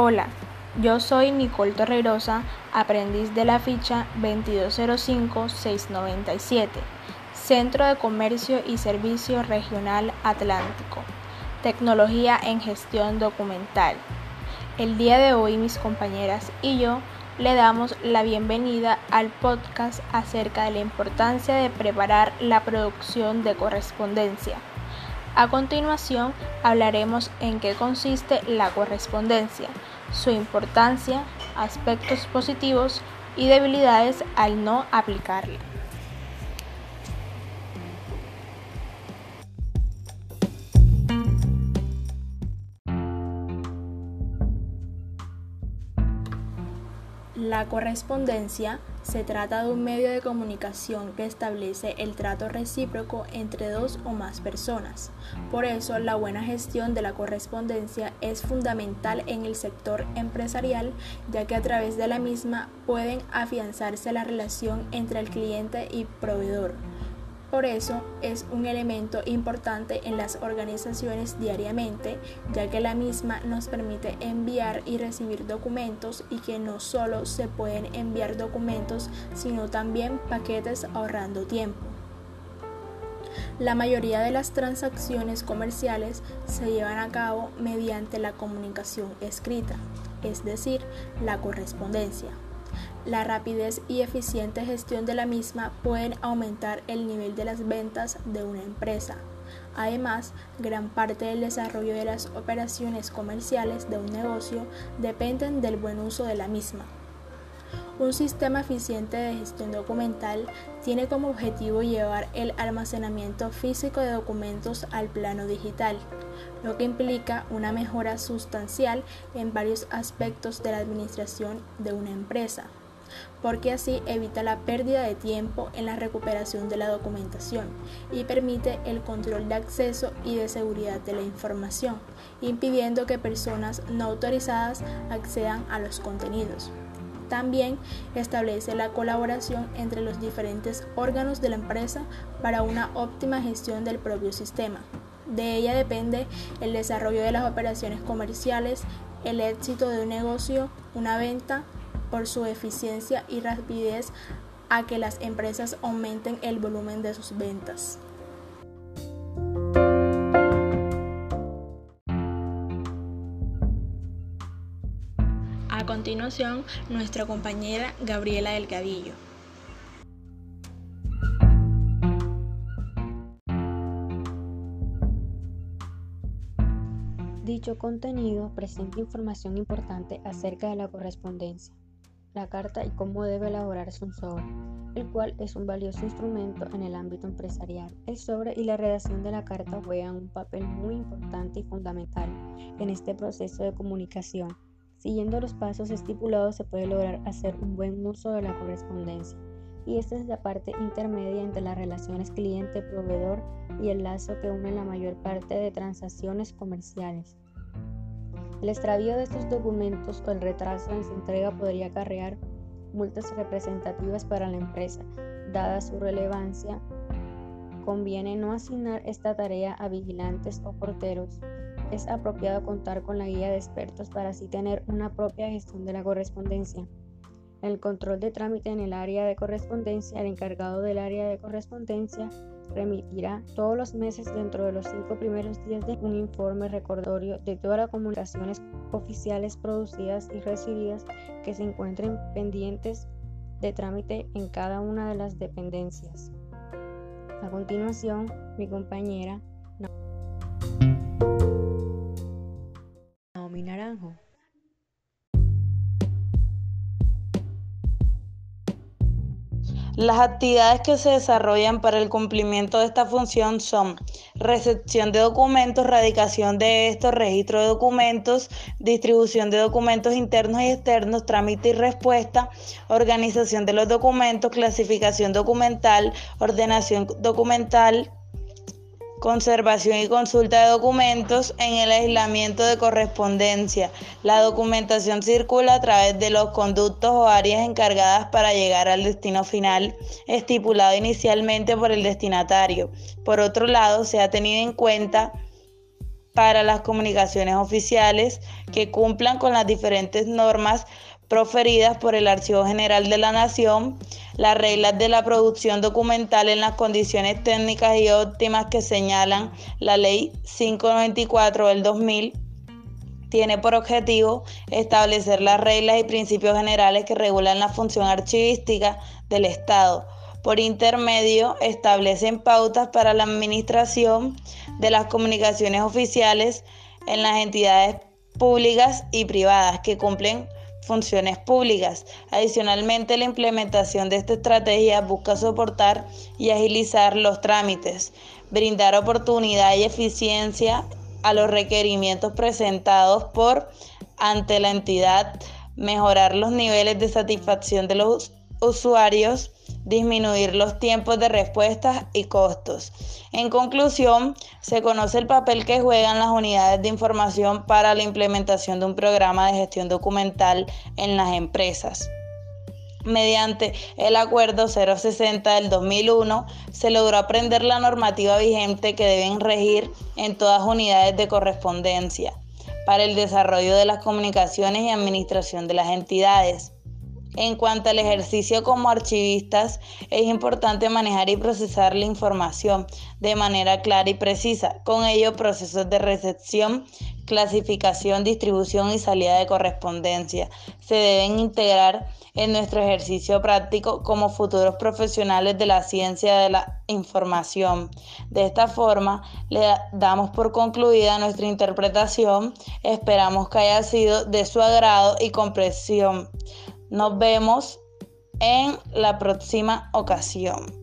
Hola, yo soy Nicole Torrerosa, aprendiz de la ficha 2205-697, Centro de Comercio y Servicio Regional Atlántico, Tecnología en Gestión Documental. El día de hoy mis compañeras y yo le damos la bienvenida al podcast acerca de la importancia de preparar la producción de correspondencia. A continuación hablaremos en qué consiste la correspondencia, su importancia, aspectos positivos y debilidades al no aplicarla. La correspondencia se trata de un medio de comunicación que establece el trato recíproco entre dos o más personas. Por eso, la buena gestión de la correspondencia es fundamental en el sector empresarial, ya que a través de la misma pueden afianzarse la relación entre el cliente y proveedor por eso es un elemento importante en las organizaciones diariamente, ya que la misma nos permite enviar y recibir documentos y que no solo se pueden enviar documentos, sino también paquetes ahorrando tiempo. La mayoría de las transacciones comerciales se llevan a cabo mediante la comunicación escrita, es decir, la correspondencia. La rapidez y eficiente gestión de la misma pueden aumentar el nivel de las ventas de una empresa. Además, gran parte del desarrollo de las operaciones comerciales de un negocio dependen del buen uso de la misma. Un sistema eficiente de gestión documental tiene como objetivo llevar el almacenamiento físico de documentos al plano digital, lo que implica una mejora sustancial en varios aspectos de la administración de una empresa porque así evita la pérdida de tiempo en la recuperación de la documentación y permite el control de acceso y de seguridad de la información, impidiendo que personas no autorizadas accedan a los contenidos. También establece la colaboración entre los diferentes órganos de la empresa para una óptima gestión del propio sistema. De ella depende el desarrollo de las operaciones comerciales, el éxito de un negocio, una venta, por su eficiencia y rapidez a que las empresas aumenten el volumen de sus ventas. A continuación, nuestra compañera Gabriela Delgadillo. Dicho contenido presenta información importante acerca de la correspondencia la carta y cómo debe elaborarse un sobre, el cual es un valioso instrumento en el ámbito empresarial. El sobre y la redacción de la carta juegan un papel muy importante y fundamental en este proceso de comunicación. Siguiendo los pasos estipulados se puede lograr hacer un buen uso de la correspondencia. Y esta es la parte intermedia entre las relaciones cliente-proveedor y el lazo que une la mayor parte de transacciones comerciales. El extravío de estos documentos o el retraso en su entrega podría acarrear multas representativas para la empresa. Dada su relevancia, conviene no asignar esta tarea a vigilantes o porteros. Es apropiado contar con la guía de expertos para así tener una propia gestión de la correspondencia. El control de trámite en el área de correspondencia, el encargado del área de correspondencia remitirá todos los meses dentro de los cinco primeros días de un informe recordatorio de todas las comunicaciones oficiales producidas y recibidas que se encuentren pendientes de trámite en cada una de las dependencias. A continuación, mi compañera Las actividades que se desarrollan para el cumplimiento de esta función son recepción de documentos, radicación de estos, registro de documentos, distribución de documentos internos y externos, trámite y respuesta, organización de los documentos, clasificación documental, ordenación documental, conservación y consulta de documentos en el aislamiento de correspondencia. La documentación circula a través de los conductos o áreas encargadas para llegar al destino final estipulado inicialmente por el destinatario. Por otro lado, se ha tenido en cuenta para las comunicaciones oficiales que cumplan con las diferentes normas proferidas por el Archivo General de la Nación, las reglas de la producción documental en las condiciones técnicas y óptimas que señalan la Ley 594 del 2000, tiene por objetivo establecer las reglas y principios generales que regulan la función archivística del Estado. Por intermedio, establecen pautas para la administración de las comunicaciones oficiales en las entidades públicas y privadas que cumplen funciones públicas. Adicionalmente, la implementación de esta estrategia busca soportar y agilizar los trámites, brindar oportunidad y eficiencia a los requerimientos presentados por ante la entidad, mejorar los niveles de satisfacción de los usuarios, disminuir los tiempos de respuesta y costos. En conclusión, se conoce el papel que juegan las unidades de información para la implementación de un programa de gestión documental en las empresas. Mediante el Acuerdo 060 del 2001, se logró aprender la normativa vigente que deben regir en todas unidades de correspondencia para el desarrollo de las comunicaciones y administración de las entidades. En cuanto al ejercicio como archivistas, es importante manejar y procesar la información de manera clara y precisa. Con ello, procesos de recepción, clasificación, distribución y salida de correspondencia se deben integrar en nuestro ejercicio práctico como futuros profesionales de la ciencia de la información. De esta forma, le damos por concluida nuestra interpretación. Esperamos que haya sido de su agrado y comprensión. Nos vemos en la próxima ocasión.